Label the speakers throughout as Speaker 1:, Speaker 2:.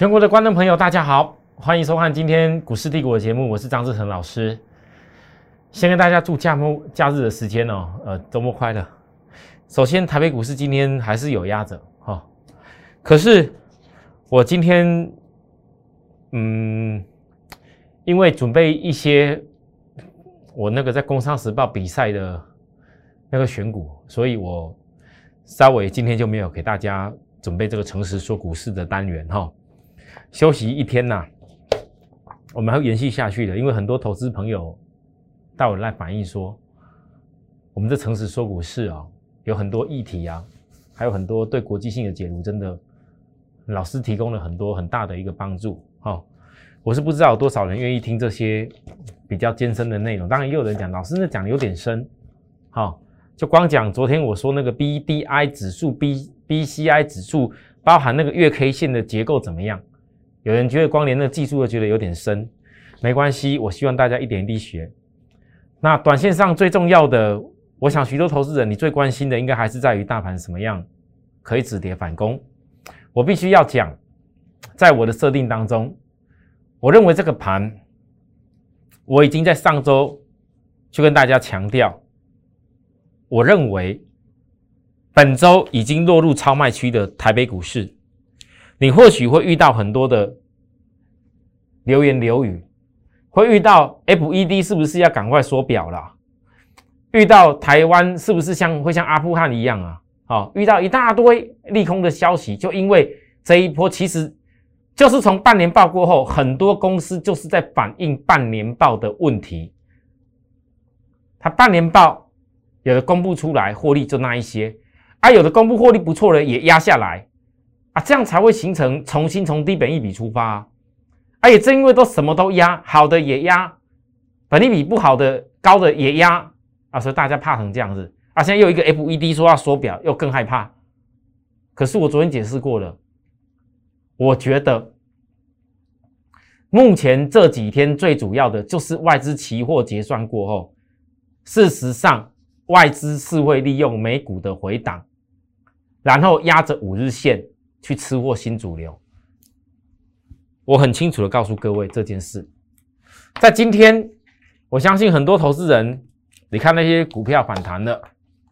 Speaker 1: 全国的观众朋友，大家好，欢迎收看今天股市帝国的节目，我是张志成老师。先跟大家祝假末假日的时间哦，呃，周末快乐。首先，台北股市今天还是有压着哈，可是我今天，嗯，因为准备一些我那个在《工商时报》比赛的那个选股，所以我稍微今天就没有给大家准备这个诚实说股市的单元哈。休息一天呐，我们还会延续下去的，因为很多投资朋友到我来反映说，我们这诚实说股市啊。有很多议题啊，还有很多对国际性的解读，真的老师提供了很多很大的一个帮助。哈，我是不知道有多少人愿意听这些比较艰深的内容。当然也有人讲，老师那讲的有点深。好，就光讲昨天我说那个 B D I 指数、B B C I 指数，包含那个月 K 线的结构怎么样？有人觉得光连那技术都觉得有点深，没关系，我希望大家一点一滴学。那短线上最重要的。我想，许多投资人，你最关心的应该还是在于大盘什么样可以止跌反攻。我必须要讲，在我的设定当中，我认为这个盘，我已经在上周就跟大家强调，我认为本周已经落入超卖区的台北股市，你或许会遇到很多的流言流语，会遇到 FED 是不是要赶快缩表了？遇到台湾是不是像会像阿富汗一样啊？好，遇到一大堆利空的消息，就因为这一波，其实就是从半年报过后，很多公司就是在反映半年报的问题。它半年报有的公布出来，获利就那一些，啊，有的公布获利不错的也压下来，这样才会形成重新从低本一笔出发。啊，而也正因为都什么都压，好的也压，本利比不好的高的也压。啊，所以大家怕成这样子啊！现在又一个 FED 说要缩表，又更害怕。可是我昨天解释过了，我觉得目前这几天最主要的就是外资期货结算过后，事实上外资是会利用美股的回档，然后压着五日线去吃货新主流。我很清楚的告诉各位这件事，在今天，我相信很多投资人。你看那些股票反弹了，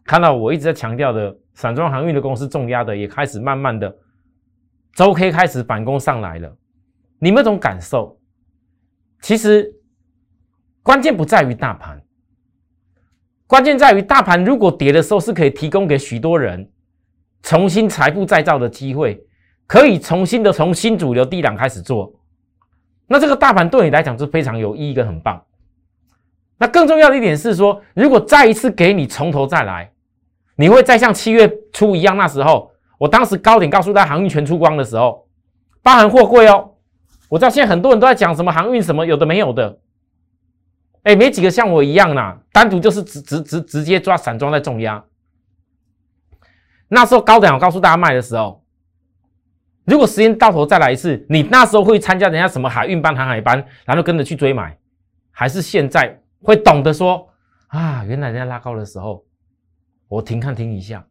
Speaker 1: 看到我一直在强调的散装航运的公司重压的也开始慢慢的周 K 开始反攻上来了。你们这种感受，其实关键不在于大盘，关键在于大盘如果跌的时候是可以提供给许多人重新财富再造的机会，可以重新的从新主流低档开始做，那这个大盘对你来讲是非常有意义跟很棒。那更重要的一点是说，如果再一次给你从头再来，你会再像七月初一样，那时候我当时高点告诉大家航运全出光的时候，包含货柜哦。我知道现在很多人都在讲什么航运什么有的没有的，哎，没几个像我一样啦，单独就是直直直直接抓散装在重压。那时候高点我告诉大家卖的时候，如果时间到头再来一次，你那时候会参加人家什么海运班、航海班，然后跟着去追买，还是现在？会懂得说啊，原来人家拉高的时候，我停看停一下。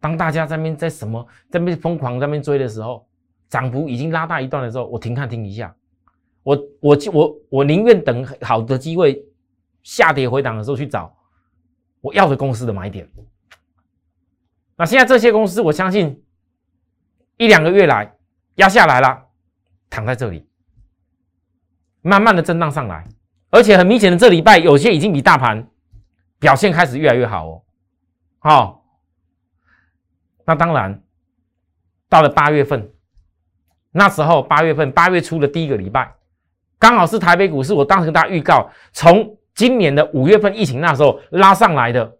Speaker 1: 当大家在边在什么在边疯狂在边追的时候，涨幅已经拉大一段的时候，我停看停一下。我我我我宁愿等好的机会下跌回档的时候去找我要的公司的买点。那现在这些公司，我相信一两个月来压下来了，躺在这里，慢慢的震荡上来。而且很明显的，这礼拜有些已经比大盘表现开始越来越好哦。好，那当然到了八月份，那时候八月份八月初的第一个礼拜，刚好是台北股市，我当时跟大家预告，从今年的五月份疫情那时候拉上来的，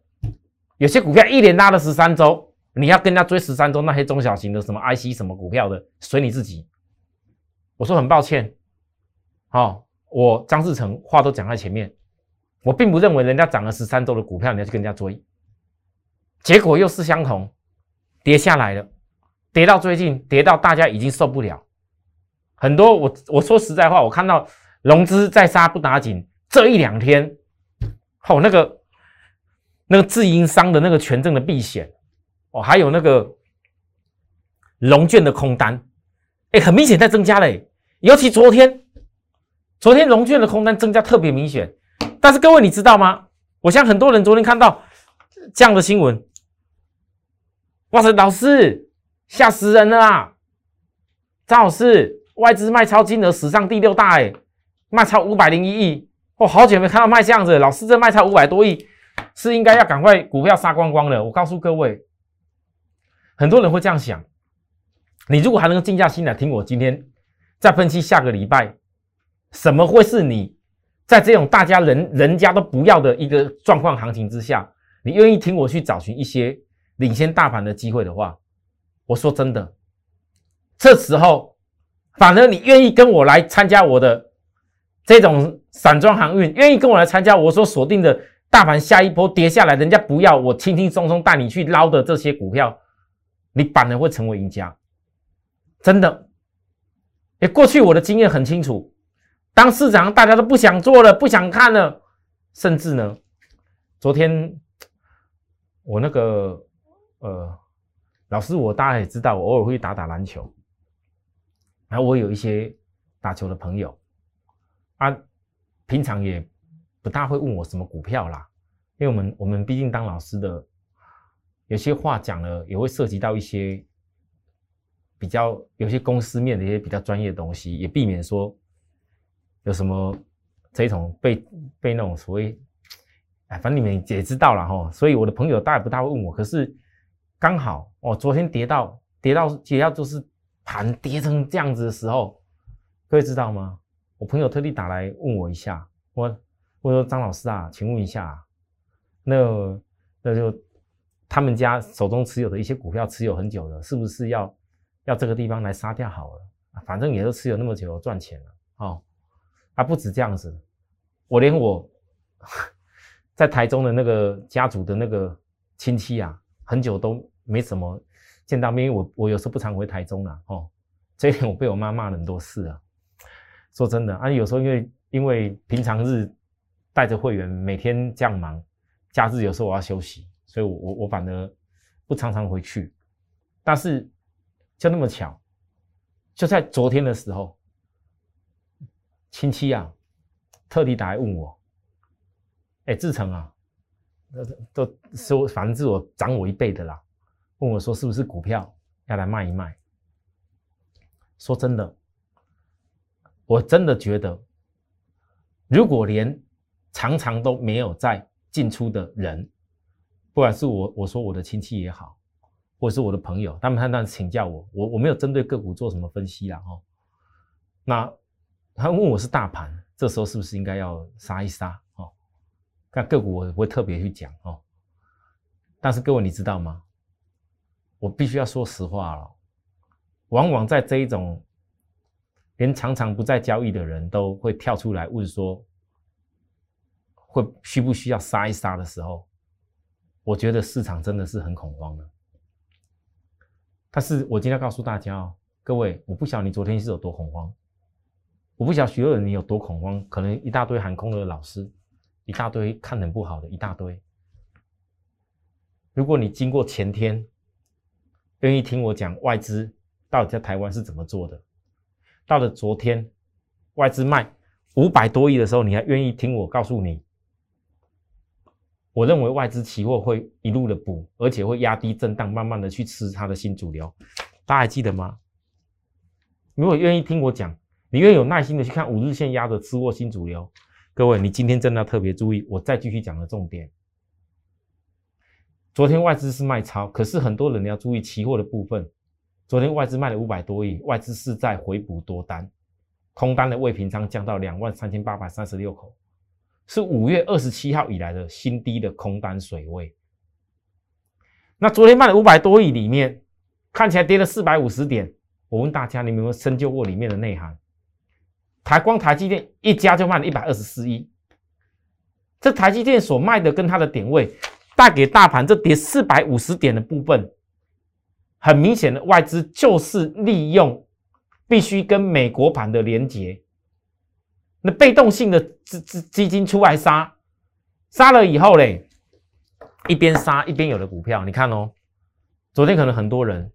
Speaker 1: 有些股票一连拉了十三周，你要跟人家追十三周，那些中小型的什么 IC 什么股票的，随你自己。我说很抱歉，好。我张志成话都讲在前面，我并不认为人家涨了十三周的股票你要去跟人家追，结果又是相同，跌下来了，跌到最近跌到大家已经受不了，很多我我说实在话，我看到融资在杀不打紧，这一两天，哦那个那个自营商的那个权证的避险，哦还有那个融券的空单，哎，很明显在增加嘞。尤其昨天，昨天融券的空单增加特别明显。但是各位你知道吗？我想很多人昨天看到这样的新闻，哇塞，老师吓死人了啊！张老师，外资卖超金额史上第六大，哎，卖超五百零一亿，我好久没看到卖这样子。老师，这卖超五百多亿，是应该要赶快股票杀光光了。我告诉各位，很多人会这样想。你如果还能静下心来听我今天再分析下个礼拜，什么会是你在这种大家人人家都不要的一个状况行情之下，你愿意听我去找寻一些领先大盘的机会的话，我说真的。这时候，反而你愿意跟我来参加我的这种散装航运，愿意跟我来参加我所锁定的大盘下一波跌下来，人家不要我轻轻松松带你去捞的这些股票，你反而会成为赢家。真的，哎，过去我的经验很清楚，当市场大家都不想做了，不想看了，甚至呢，昨天我那个呃老师，我大家也知道，我偶尔会打打篮球。然后我有一些打球的朋友，啊，平常也不大会问我什么股票啦，因为我们我们毕竟当老师的，有些话讲了也会涉及到一些比较有些公司面的一些比较专业的东西，也避免说有什么这种被被那种所谓，哎，反正你们也知道了哈，所以我的朋友大概不大会问我，可是刚好哦，昨天跌到跌到跌到就是。盘跌成这样子的时候，各位知道吗？我朋友特地打来问我一下，我我说张老师啊，请问一下，那那就他们家手中持有的一些股票持有很久了，是不是要要这个地方来杀掉好了？反正也都持有那么久，赚钱了哦。啊，不止这样子，我连我在台中的那个家族的那个亲戚啊，很久都没什么。见到面，因为我我有时候不常回台中了哦，这一点我被我妈骂了很多次啊。说真的啊，有时候因为因为平常日带着会员每天这样忙，假日有时候我要休息，所以我我我反而不常常回去。但是就那么巧，就在昨天的时候，亲戚啊特地打来问我，哎，志成啊，都都说反正是我长我一辈的啦。问我说：“是不是股票要来卖一卖？”说真的，我真的觉得，如果连常常都没有在进出的人，不管是我我说我的亲戚也好，或者是我的朋友，他们他那请教我，我我没有针对个股做什么分析啦哦。那他问我是大盘，这时候是不是应该要杀一杀哦？那个股我不会特别去讲哦。但是各位你知道吗？我必须要说实话了，往往在这一种连常常不在交易的人都会跳出来问说，会需不需要杀一杀的时候，我觉得市场真的是很恐慌的。但是我今天告诉大家哦，各位，我不晓得你昨天是有多恐慌，我不晓得许多人你有多恐慌，可能一大堆航空的老师，一大堆看人不好的一大堆。如果你经过前天。愿意听我讲外资到底在台湾是怎么做的？到了昨天，外资卖五百多亿的时候，你还愿意听我告诉你？我认为外资期货会一路的补，而且会压低震荡，慢慢的去吃它的新主流。大家还记得吗？如果愿意听我讲，你愿意有耐心的去看五日线压着吃货新主流，各位，你今天真的要特别注意，我再继续讲的重点。昨天外资是卖超，可是很多人要注意期货的部分。昨天外资卖了五百多亿，外资是在回补多单，空单的未平仓降到两万三千八百三十六口，是五月二十七号以来的新低的空单水位。那昨天卖了五百多亿里面，看起来跌了四百五十点。我问大家，你们有没有深究过里面的内涵？台光台积电一家就卖了一百二十四亿，这台积电所卖的跟它的点位。带给大盘这跌四百五十点的部分，很明显的外资就是利用必须跟美国盘的连接，那被动性的资资基金出来杀，杀了以后嘞，一边杀一边有的股票，你看哦，昨天可能很多人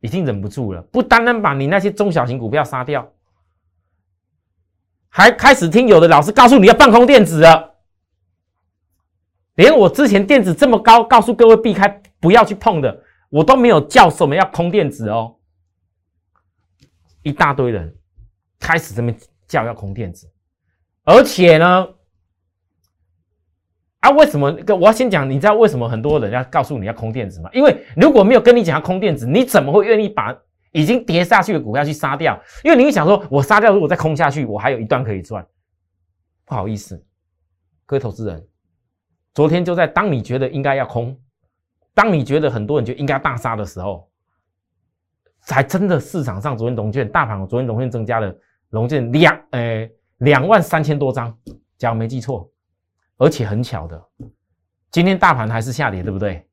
Speaker 1: 已经忍不住了，不单单把你那些中小型股票杀掉，还开始听有的老师告诉你要放空电子了。连我之前电子这么高，告诉各位避开不要去碰的，我都没有叫什么要空电子哦。一大堆人开始这么叫要空电子，而且呢，啊，为什么？我要先讲，你知道为什么很多人要告诉你要空电子吗？因为如果没有跟你讲要空电子，你怎么会愿意把已经跌下去的股票去杀掉？因为你会想说，我杀掉，如果再空下去，我还有一段可以赚。不好意思，各位投资人。昨天就在当你觉得应该要空，当你觉得很多人就应该大杀的时候，才真的市场上昨天融券大盘昨天融券增加了龙券两呃两万三千多张，假如没记错，而且很巧的，今天大盘还是下跌，对不对？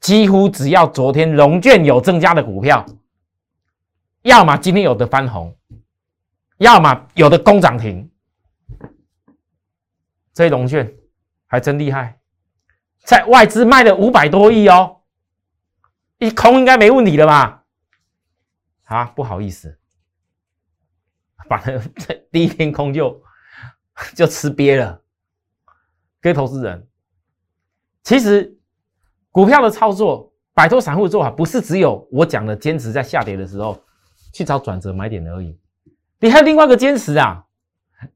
Speaker 1: 几乎只要昨天龙券有增加的股票，要么今天有的翻红，要么有的攻涨停，这些龙券。还真厉害，在外资卖了五百多亿哦，一空应该没问题了吧？啊，不好意思，反正第一天空就就吃瘪了。各位投资人，其实股票的操作，摆脱散户做法，不是只有我讲的坚持在下跌的时候去找转折买点而已，你还有另外一个坚持啊，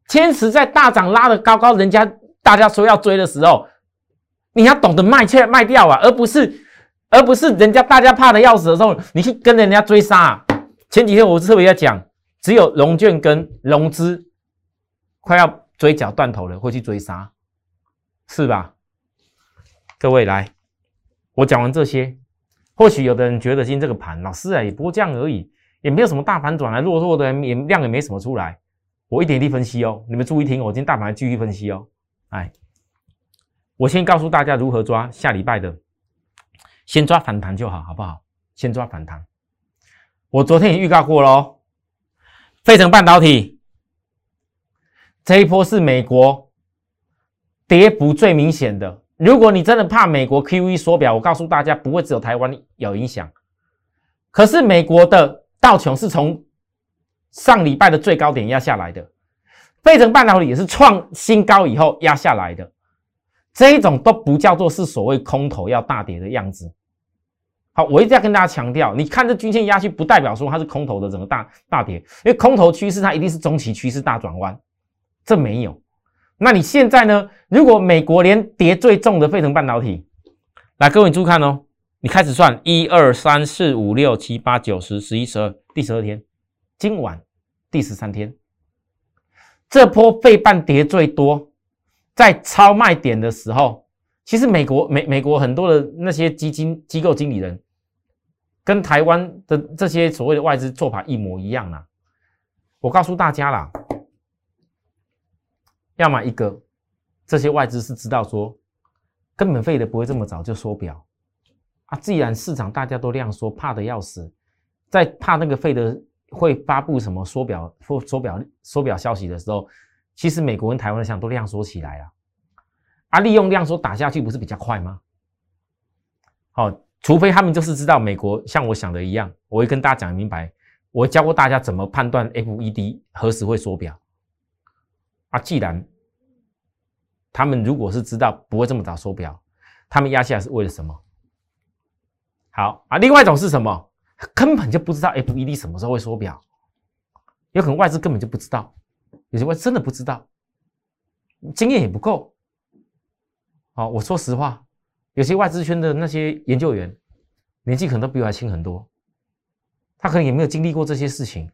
Speaker 1: 坚持在大涨拉的高高，人家。大家说要追的时候，你要懂得卖却卖掉啊，而不是而不是人家大家怕的要死的时候，你去跟人家追杀。前几天我特别在讲，只有融券跟融资快要追缴断头了，会去追杀，是吧？各位来，我讲完这些，或许有的人觉得今天这个盘，老师啊，也不过这样而已，也没有什么大反转来，弱弱的也量也没什么出来。我一点一滴分析哦，你们注意听，我今天大盘继续分析哦。哎，我先告诉大家如何抓下礼拜的，先抓反弹就好，好不好？先抓反弹。我昨天也预告过喽，费城半导体这一波是美国跌幅最明显的。如果你真的怕美国 Q E 缩表，我告诉大家不会只有台湾有影响。可是美国的道琼是从上礼拜的最高点压下来的。费城半导体也是创新高以后压下来的，这一种都不叫做是所谓空头要大跌的样子。好，我一直要跟大家强调，你看这均线压去，不代表说它是空头的整个大大跌，因为空头趋势它一定是中期趋势大转弯，这没有。那你现在呢？如果美国连跌最重的费城半导体，来，各位注意看哦，你开始算一二三四五六七八九十十一十二，第十二天，今晚第十三天。这波费半跌最多，在超卖点的时候，其实美国美美国很多的那些基金机构经理人，跟台湾的这些所谓的外资做法一模一样啊。我告诉大家啦，要么一个这些外资是知道说，根本费的不会这么早就缩表啊。既然市场大家都量缩，怕的要死，在怕那个费的。会发布什么缩表或缩表缩表消息的时候，其实美国跟台湾的像都量缩起来了，啊，利用量缩打下去不是比较快吗？好，除非他们就是知道美国像我想的一样，我会跟大家讲明白，我教过大家怎么判断 FED 何时会缩表。啊，既然他们如果是知道不会这么早缩表，他们压下来是为了什么？好啊，另外一种是什么？根本就不知道 FED 什么时候会缩表，有可能外资根本就不知道，有些外资真的不知道，经验也不够。好，我说实话，有些外资圈的那些研究员，年纪可能都比我还轻很多，他可能也没有经历过这些事情，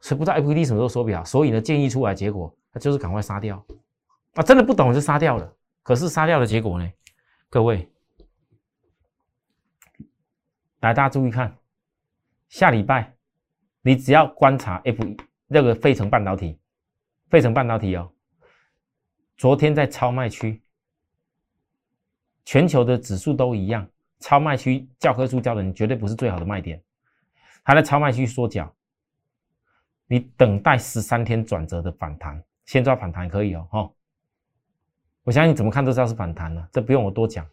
Speaker 1: 所以不知道 FED 什么时候手表，所以呢，建议出来结果，他就是赶快杀掉。啊，真的不懂就杀掉了，可是杀掉的结果呢，各位。来，大家注意看，下礼拜你只要观察 F 那个费城半导体，费城半导体哦，昨天在超卖区，全球的指数都一样，超卖区教科书教的你绝对不是最好的卖点，还在超卖区缩脚，你等待十三天转折的反弹，先抓反弹可以哦，哈，我相信怎么看都知道是反弹了，这不用我多讲。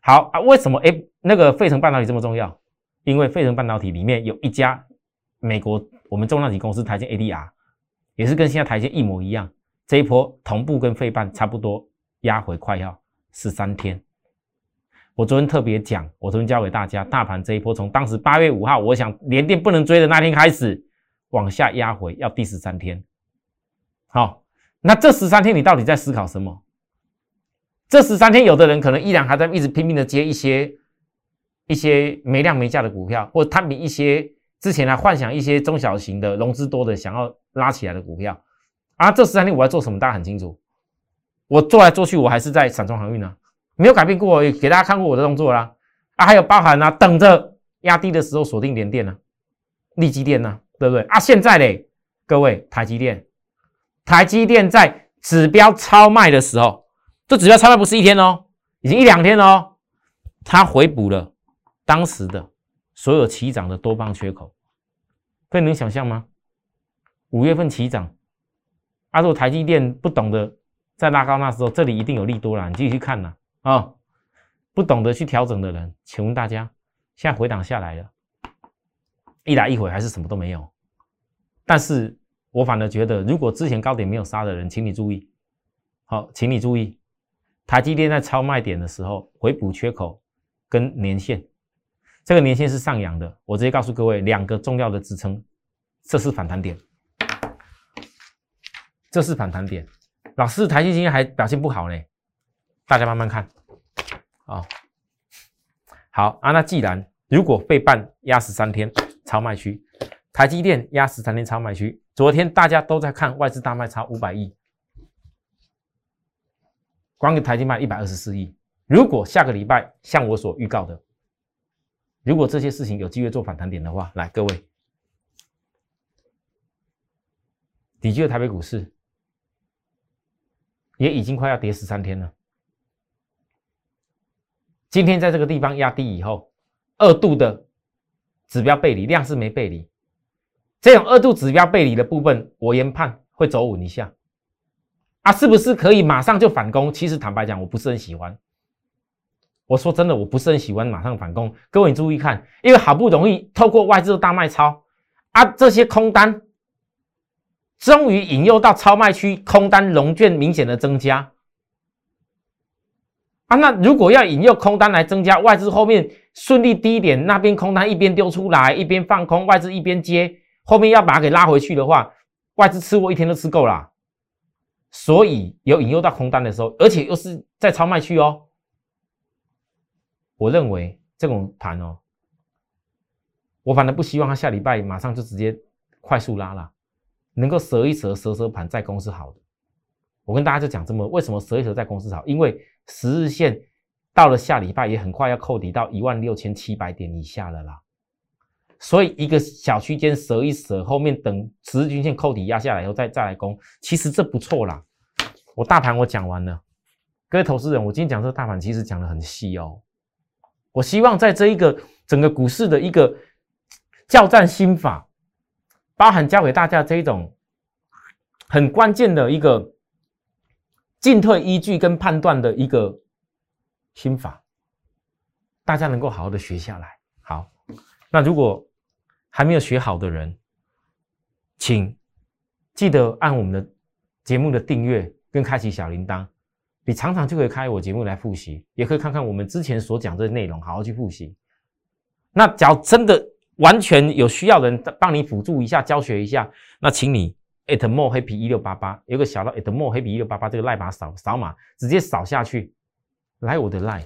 Speaker 1: 好啊，为什么诶那个费城半导体这么重要？因为费城半导体里面有一家美国我们重量级公司台积 ADR，也是跟现在台积一模一样，这一波同步跟费半差不多压回快要十三天。我昨天特别讲，我昨天教给大家，大盘这一波从当时八月五号，我想连电不能追的那天开始往下压回，要第十三天。好，那这十三天你到底在思考什么？这十三天，有的人可能依然还在一直拼命的接一些一些没量没价的股票，或者摊平一些之前还幻想一些中小型的融资多的想要拉起来的股票。啊，这十三天我要做什么？大家很清楚。我做来做去，我还是在散装航运呢，没有改变过，也给大家看过我的动作啦。啊，还有包含啊，等着压低的时候锁定联电呢，力基电呢，对不对？啊，现在嘞，各位，台积电，台积电在指标超卖的时候。这指标超卖不是一天哦，已经一两天哦，它回补了当时的所有起涨的多方缺口，各位能想象吗？五月份起涨，啊，如果台积电不懂得在拉高那时候，这里一定有利多啦，你继续去看呐！啊不懂得去调整的人，请问大家，现在回档下来了，一来一回还是什么都没有，但是我反而觉得，如果之前高点没有杀的人，请你注意，好，请你注意。台积电在超卖点的时候回补缺口跟年线，这个年线是上扬的。我直接告诉各位，两个重要的支撑，这是反弹点，这是反弹点。老师，台积今还表现不好呢，大家慢慢看。啊，好啊，那既然如果被办压十三天超卖区，台积电压十三天超卖区，昨天大家都在看外资大卖超五百亿。光给台积卖一百二十四亿。如果下个礼拜像我所预告的，如果这些事情有机会做反弹点的话，来各位，你觉得台北股市也已经快要跌十三天了。今天在这个地方压低以后，二度的指标背离，量是没背离。这种二度指标背离的部分，我研判会走稳一下。啊，是不是可以马上就反攻？其实坦白讲，我不是很喜欢。我说真的，我不是很喜欢马上反攻。各位你注意看，因为好不容易透过外资的大卖超啊，这些空单终于引诱到超卖区，空单融券明显的增加啊。那如果要引诱空单来增加，外资后面顺利低一点那边空单一边丢出来，一边放空，外资一边接，后面要把它给拉回去的话，外资吃我一天都吃够了。所以有引诱到空单的时候，而且又是在超卖区哦。我认为这种盘哦，我反正不希望它下礼拜马上就直接快速拉了，能够折一折、折折盘再攻是好的。我跟大家就讲这么，为什么折一折再攻是好？因为十日线到了下礼拜也很快要扣底到一万六千七百点以下了啦。所以一个小区间折一折，后面等十日均线扣底压下来以后再再来攻，其实这不错啦。我大盘我讲完了，各位投资人，我今天讲这个大盘其实讲的很细哦。我希望在这一个整个股市的一个教战心法，包含教给大家这一种很关键的一个进退依据跟判断的一个心法，大家能够好好的学下来。好，那如果还没有学好的人，请记得按我们的节目的订阅跟开启小铃铛。你常常就可以开我节目来复习，也可以看看我们之前所讲的内容，好好去复习。那假如真的完全有需要的人帮你辅助一下、教学一下，那请你 at more happy 一六八八有个小到 at more happy 一六八八这个赖码扫扫码，直接扫下去，来我的赖，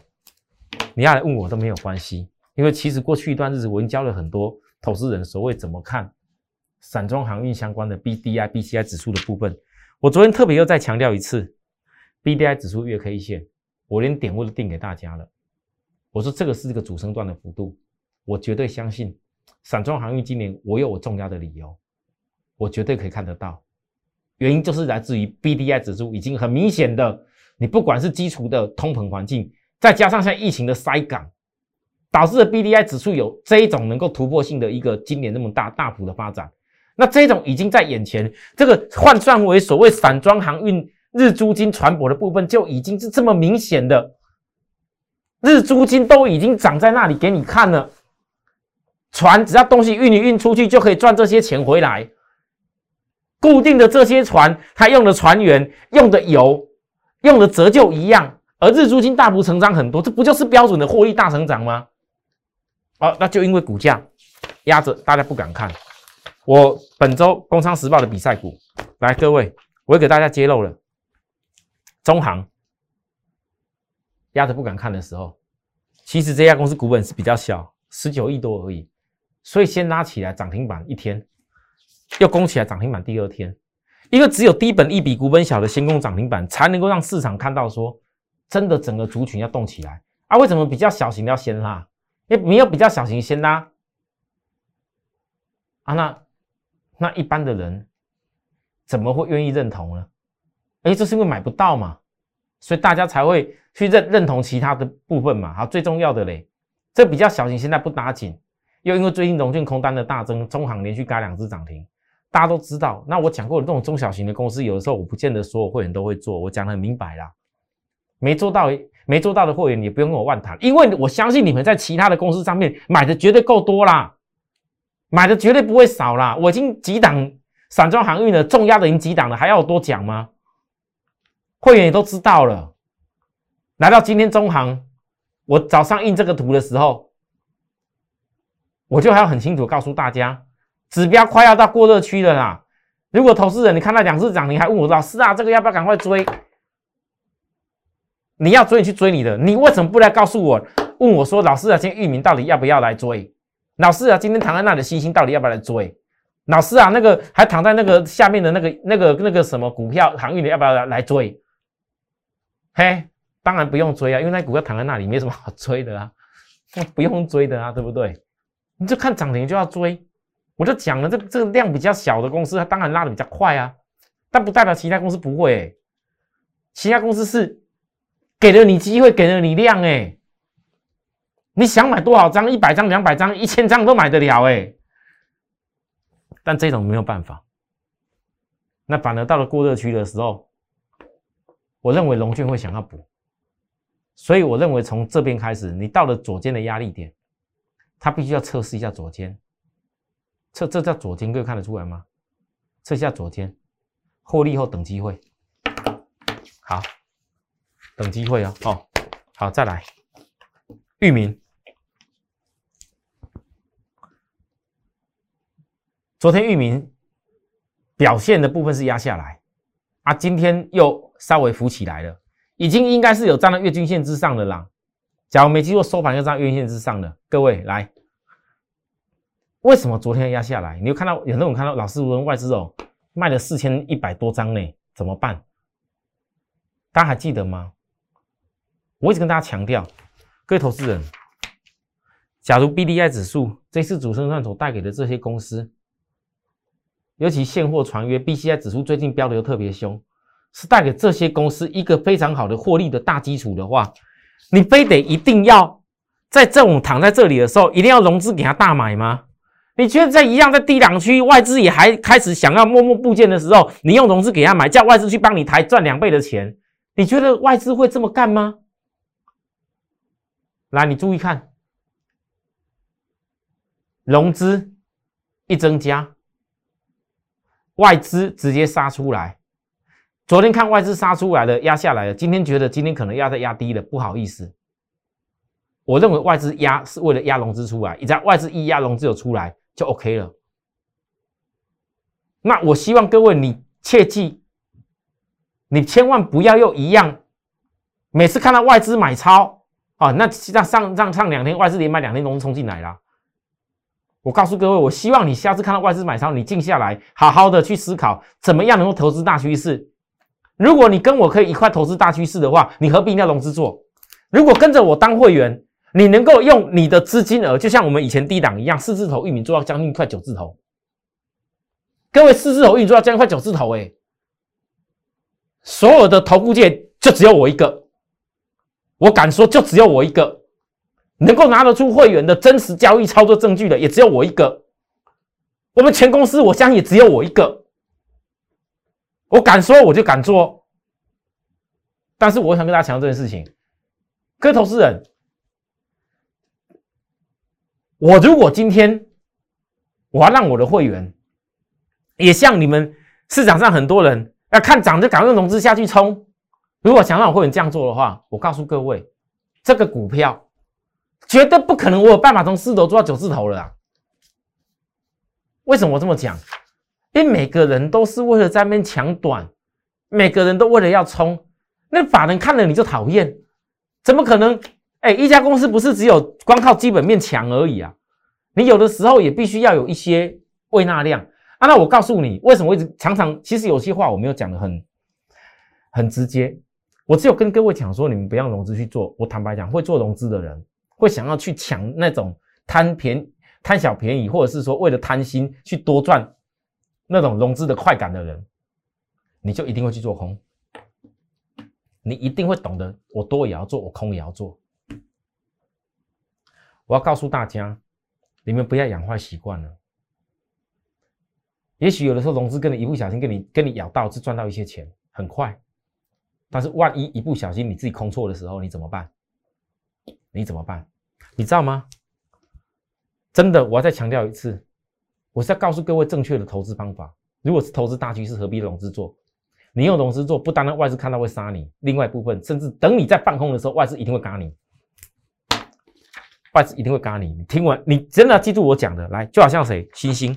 Speaker 1: 你要来问我都没有关系，因为其实过去一段日子我已经教了很多。投资人所谓怎么看散装航运相关的 B D I B C I 指数的部分，我昨天特别又再强调一次，B D I 指数月 K 线，我连点位都定给大家了。我说这个是一个主升段的幅度，我绝对相信散装航运今年我有我重要的理由，我绝对可以看得到。原因就是来自于 B D I 指数已经很明显的，你不管是基础的通膨环境，再加上现在疫情的塞港。导致的 B D I 指数有这一种能够突破性的一个今年那么大大幅的发展，那这种已经在眼前，这个换算为所谓散装航运日租金船舶的部分就已经是这么明显的，日租金都已经涨在那里给你看了，船只要东西运一运出去，就可以赚这些钱回来。固定的这些船，它用的船员、用的油、用的折旧一样，而日租金大幅成长很多，这不就是标准的获利大成长吗？哦，那就因为股价压着，大家不敢看。我本周《工商时报》的比赛股，来各位，我给大家揭露了中行压着不敢看的时候，其实这家公司股本是比较小，十九亿多而已，所以先拉起来涨停板一天。要攻起来涨停板第二天，因为只有低本一笔股本小的先攻涨停板，才能够让市场看到说，真的整个族群要动起来啊！为什么比较小型要先拉？因为没有比较小型先拉啊？那那一般的人怎么会愿意认同呢？哎，这是因为买不到嘛，所以大家才会去认认同其他的部分嘛。好，最重要的嘞，这比较小型现在不打紧，又因为最近融券空单的大增，中行连续嘎两只涨停。大家都知道，那我讲过的这种中小型的公司，有的时候我不见得所有会员都会做。我讲的很明白啦，没做到没做到的会员，也不用跟我乱谈，因为我相信你们在其他的公司上面买的绝对够多啦，买的绝对不会少啦。我已经几档散装航运的重压的已经几档了，还要我多讲吗？会员也都知道了。来到今天中行，我早上印这个图的时候，我就还要很清楚告诉大家。指标快要到过热区了啦！如果投资人你看到两次涨停，还问我老师啊，这个要不要赶快追？你要追你去追你的，你为什么不来告诉我？问我说老师啊，今天域名到底要不要来追？老师啊，今天躺在那里的星星到底要不要来追？老师啊，那个还躺在那个下面的那个那个那个什么股票航运的要不要来来追？嘿，当然不用追啊，因为那股票躺在那里没什么好追的啊，不用追的啊，对不对？你就看涨停就要追。我就讲了，这这个量比较小的公司，它当然拉的比较快啊，但不代表其他公司不会。其他公司是给了你机会，给了你量，哎，你想买多少张，一百张、两百张、一千张都买得了，哎。但这种没有办法，那反而到了过热区的时候，我认为龙俊会想要补，所以我认为从这边开始，你到了左肩的压力点，它必须要测试一下左肩。测这叫左肩，各位看得出来吗？测一下左肩，获利后等机会，好，等机会哦。哦，好，再来，域名，昨天域名表现的部分是压下来，啊，今天又稍微浮起来了，已经应该是有站到月均线之上的啦。假如没记错，收盘又站月均线之上的，各位来。为什么昨天压下来？你有看到有那种看到老师问外资哦，卖了四千一百多张呢，怎么办？大家还记得吗？我一直跟大家强调，各位投资人，假如 B D I 指数这次主升段所带给的这些公司，尤其现货传约 B C I 指数最近飙的又特别凶，是带给这些公司一个非常好的获利的大基础的话，你非得一定要在这种躺在这里的时候，一定要融资给他大买吗？你觉得在一样在低档区，外资也还开始想要摸摸部件的时候，你用融资给他买，叫外资去帮你抬赚两倍的钱，你觉得外资会这么干吗？来，你注意看，融资一增加，外资直接杀出来。昨天看外资杀出来了，压下来了。今天觉得今天可能压在压低了，不好意思，我认为外资压是为了压融资出来，一在外资一压融资有出来。就 OK 了。那我希望各位你切记，你千万不要又一样，每次看到外资买超啊，那上上上上两天外资连买两天融冲进来了。我告诉各位，我希望你下次看到外资买超，你静下来，好好的去思考，怎么样能够投资大趋势。如果你跟我可以一块投资大趋势的话，你何必要融资做？如果跟着我当会员。你能够用你的资金额，就像我们以前低档一样，四字头玉米做到将近快九字头。各位，四字头玉米做到将近快九字头，哎，所有的投顾界就只有我一个，我敢说就只有我一个，能够拿得出会员的真实交易操作证据的也只有我一个。我们全公司我相信也只有我一个，我敢说我就敢做。但是我想跟大家强调这件事情，各位投资人。我如果今天我要让我的会员也像你们市场上很多人要看涨就赶快融资下去冲，如果想让我会员这样做的话，我告诉各位，这个股票绝对不可能我有办法从四头做到九字头了啊！为什么我这么讲？因为每个人都是为了在那边抢短，每个人都为了要冲，那法人看了你就讨厌，怎么可能？哎，一家公司不是只有光靠基本面强而已啊，你有的时候也必须要有一些胃纳量啊。那我告诉你，为什么我一直常常，其实有些话我没有讲的很很直接，我只有跟各位讲说，你们不要融资去做。我坦白讲，会做融资的人，会想要去抢那种贪便贪小便宜，或者是说为了贪心去多赚那种融资的快感的人，你就一定会去做空，你一定会懂得，我多也要做，我空也要做。我要告诉大家，你们不要养坏习惯了。也许有的时候融资跟你一不小心跟你跟你咬到，是赚到一些钱，很快。但是万一一不小心你自己空错的时候，你怎么办？你怎么办？你知道吗？真的，我要再强调一次，我是要告诉各位正确的投资方法。如果是投资大趋势，何必融资做？你用融资做，不单单外资看到会杀你，另外一部分甚至等你在放空的时候，外资一定会嘎你。外资一定会嘎你。你听完，你真的要记住我讲的。来，就好像谁，星星，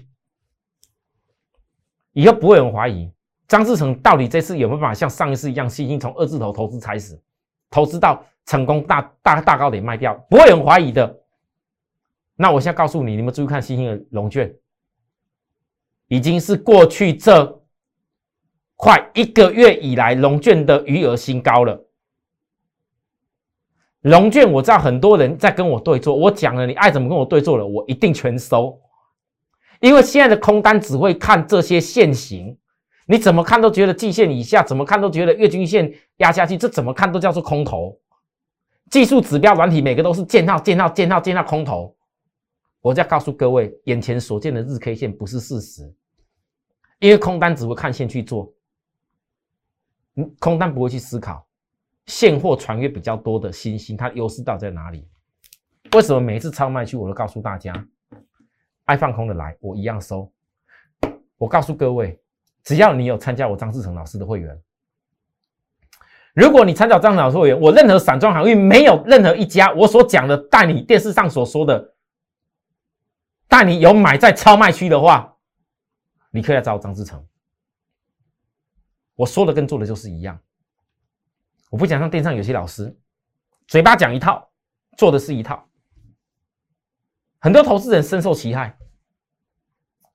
Speaker 1: 以后不会有人怀疑张志成到底这次有没有办法像上一次一样，星星从二字头投资开始，投资到成功大大大高点卖掉，不会有人怀疑的。那我现在告诉你，你们注意看星星的龙卷，已经是过去这快一个月以来龙卷的余额新高了。龙卷，我知道很多人在跟我对坐，我讲了，你爱怎么跟我对坐了，我一定全收。因为现在的空单只会看这些线型，你怎么看都觉得季线以下，怎么看都觉得月均线压下去，这怎么看都叫做空头。技术指标软体每个都是见号见号见号见号空头。我再告诉各位，眼前所见的日 K 线不是事实，因为空单只会看线去做，嗯，空单不会去思考。现货传阅比较多的新兴，它优势到底在哪里？为什么每一次超卖区我都告诉大家，爱放空的来，我一样收。我告诉各位，只要你有参加我张志成老师的会员，如果你参加张老师会员，我任何散装行业没有任何一家我所讲的带你电视上所说的，带你有买在超卖区的话，你可以来找我张志成。我说的跟做的就是一样。我不想像电上有些老师，嘴巴讲一套，做的是一套，很多投资人深受其害。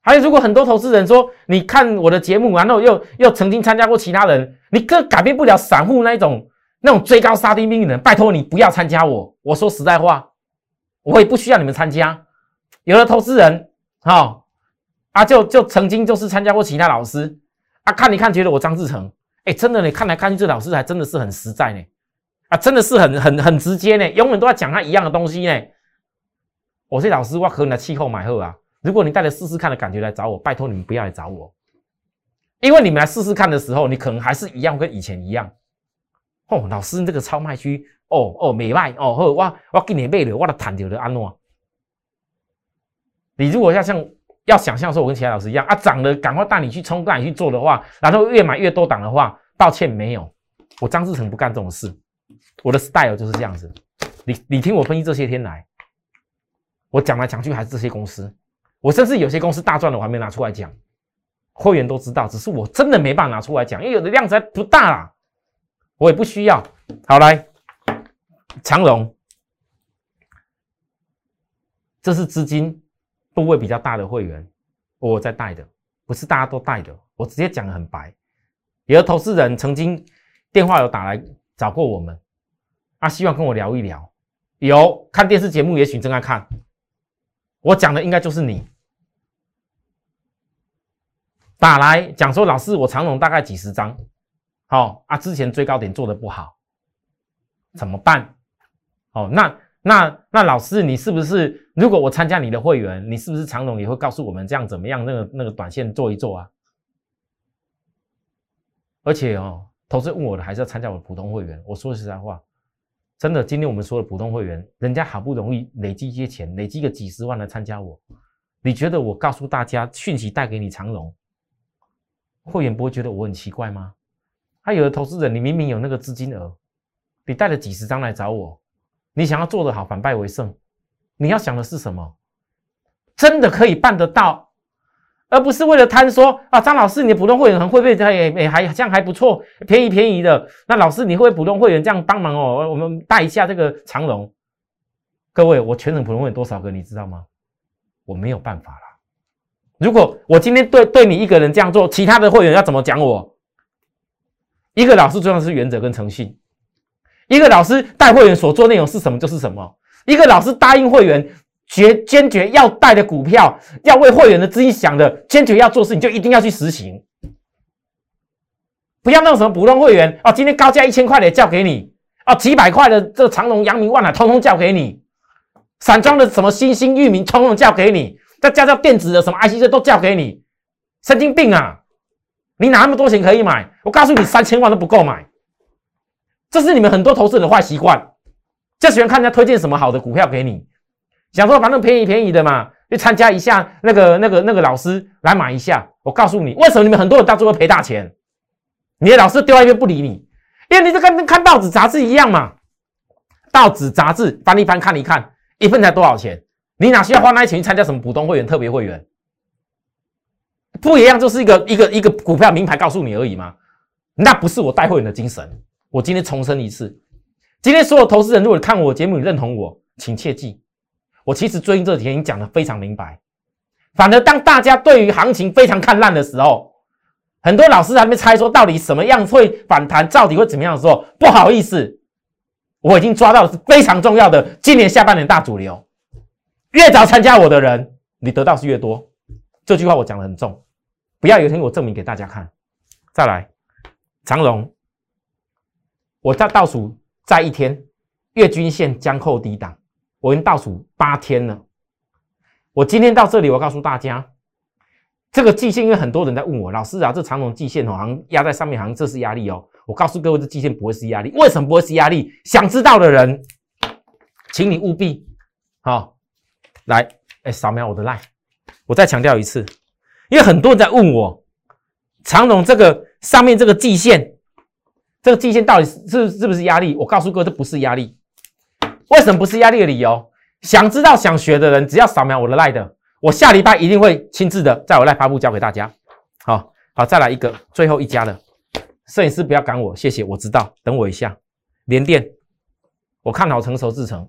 Speaker 1: 还有，如果很多投资人说，你看我的节目，然后又又曾经参加过其他人，你更改变不了散户那一种那种追高杀低命运的，拜托你不要参加我。我说实在话，我也不需要你们参加。有的投资人，哈啊，就就曾经就是参加过其他老师啊，看一看觉得我张志成。哎，真的，你看来看去，这老师还真的是很实在呢，啊，真的是很很很直接呢，永远都在讲他一样的东西呢。我这老师，我和你的气候买后啊，如果你带着试试看的感觉来找我，拜托你们不要来找我，因为你们来试试看的时候，你可能还是一样跟以前一样。哦，老师这个超卖区，哦哦，美卖哦，好，我我给你卖了，我都谈掉的安诺。你如果要像。要想象说，我跟其他老师一样啊，涨了赶快带你去冲，带你去做的话，然后越买越多档的话，抱歉没有，我张志成不干这种事，我的 style 就是这样子。你你听我分析这些天来，我讲来讲去还是这些公司，我甚至有些公司大赚了，我还没拿出来讲，会员都知道，只是我真的没办法拿出来讲，因为有的量实在不大啦，我也不需要。好来，长荣，这是资金。部位比较大的会员，我在带的，不是大家都带的。我直接讲的很白。有的投资人曾经电话有打来找过我们，啊，希望跟我聊一聊。有看电视节目，也许正在看。我讲的应该就是你打来讲说，老师，我长龙大概几十张，好啊，之前最高点做的不好，怎么办？哦，那。那那老师，你是不是如果我参加你的会员，你是不是常总也会告诉我们这样怎么样？那个那个短线做一做啊？而且哦，投资问我的还是要参加我的普通会员。我说实在话，真的，今天我们说的普通会员，人家好不容易累积一些钱，累积个几十万来参加我，你觉得我告诉大家讯息带给你长龙，会员不会觉得我很奇怪吗？还有的投资人，你明明有那个资金额，你带了几十张来找我，你想要做得好，反败为胜，你要想的是什么？真的可以办得到？而不是为了贪说啊，张老师，你的普通会员会不会也也还这样还不错，便宜便宜的？那老师，你会普通会员这样帮忙哦？我们带一下这个长龙。各位，我全省普通会员多少个你知道吗？我没有办法啦。如果我今天对对你一个人这样做，其他的会员要怎么讲我？一个老师重要的是原则跟诚信。一个老师带会员所做内容是什么就是什么。一个老师答应会员。决坚决要带的股票，要为会员的资金想的，坚决要做事，你就一定要去实行。不要那种什么普通会员哦，今天高价一千块的叫给你哦，几百块的这长隆、阳明、万海，通通叫给你。散装的什么新兴、域名，通通叫给你。再加上电子的什么 IC 这都叫给你。神经病啊！你哪那么多钱可以买？我告诉你，三千万都不够买。这是你们很多投资人的坏习惯，就喜欢看人家推荐什么好的股票给你。想说反正便宜便宜的嘛，去参加一下那个那个那个老师来买一下。我告诉你，为什么你们很多人到最后赔大钱？你的老师丢一边不理你，因为你就跟看报纸杂志一样嘛。报纸杂志翻一翻看一看，一份才多少钱？你哪需要花那些钱去参加什么普通会员、特别会员？不一样，就是一个一个一个股票名牌告诉你而已嘛。那不是我带会员的精神。我今天重申一次，今天所有投资人如果看我节目你认同我，请切记。我其实最近这几天已经讲得非常明白，反而当大家对于行情非常看烂的时候，很多老师还没猜说到底什么样会反弹，到底会怎么样的时候，不好意思，我已经抓到的是非常重要的今年下半年大主流。越早参加我的人，你得到是越多。这句话我讲的很重，不要有一天我证明给大家看。再来，长荣，我在倒数在一天，月均线将扣低档。我已经倒数八天了，我今天到这里，我告诉大家，这个季线，因为很多人在问我，老师啊，这长龙季线好像压在上面，好像这是压力哦。我告诉各位，这季线不会是压力，为什么不会是压力？想知道的人，请你务必好来，哎，扫描我的 line。我再强调一次，因为很多人在问我，长龙这个上面这个季线，这个季线到底是是不是压力？我告诉各位，这不是压力。为什么不是压力的理由？想知道、想学的人，只要扫描我的 Line，我下礼拜一定会亲自的在我 Line 发布教给大家。好好，再来一个，最后一家了。摄影师不要赶我，谢谢，我知道，等我一下。联电，我看好成熟制成。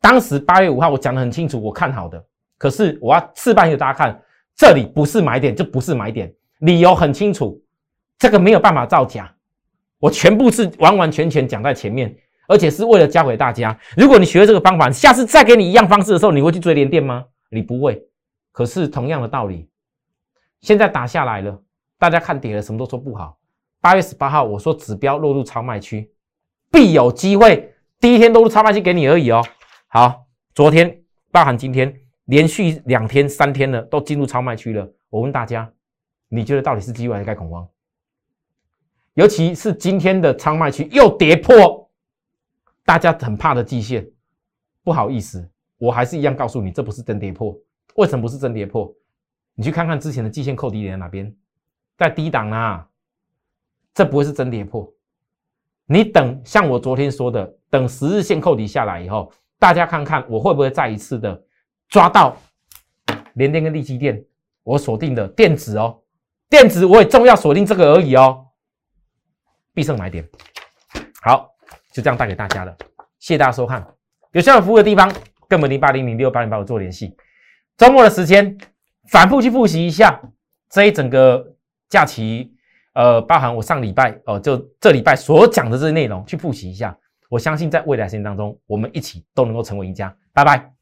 Speaker 1: 当时八月五号我讲的很清楚，我看好的。可是我要示范给大家看，这里不是买点，这不是买点，理由很清楚，这个没有办法造假，我全部是完完全全讲在前面。而且是为了教给大家，如果你学了这个方法，下次再给你一样方式的时候，你会去追连电吗？你不会。可是同样的道理，现在打下来了，大家看跌了，什么都说不好。八月十八号我说指标落入超卖区，必有机会。第一天落入超卖区给你而已哦。好，昨天包含今天连续两天、三天了，都进入超卖区了。我问大家，你觉得到底是机会还是该恐慌？尤其是今天的仓卖区又跌破。大家很怕的季线，不好意思，我还是一样告诉你，这不是真跌破。为什么不是真跌破？你去看看之前的季线扣底点在哪边，在低档啊，这不会是真跌破。你等，像我昨天说的，等十日线扣底下来以后，大家看看我会不会再一次的抓到联电跟利基电，我锁定的电子哦，电子我也重要锁定这个而已哦，必胜买点，好。就这样带给大家了，谢谢大家收看。有需要服务的地方，跟我们零八零零六八零八五做联系。周末的时间，反复去复习一下这一整个假期，呃，包含我上礼拜哦，就这礼拜所讲的这些内容，去复习一下。我相信在未来时间当中，我们一起都能够成为赢家。拜拜。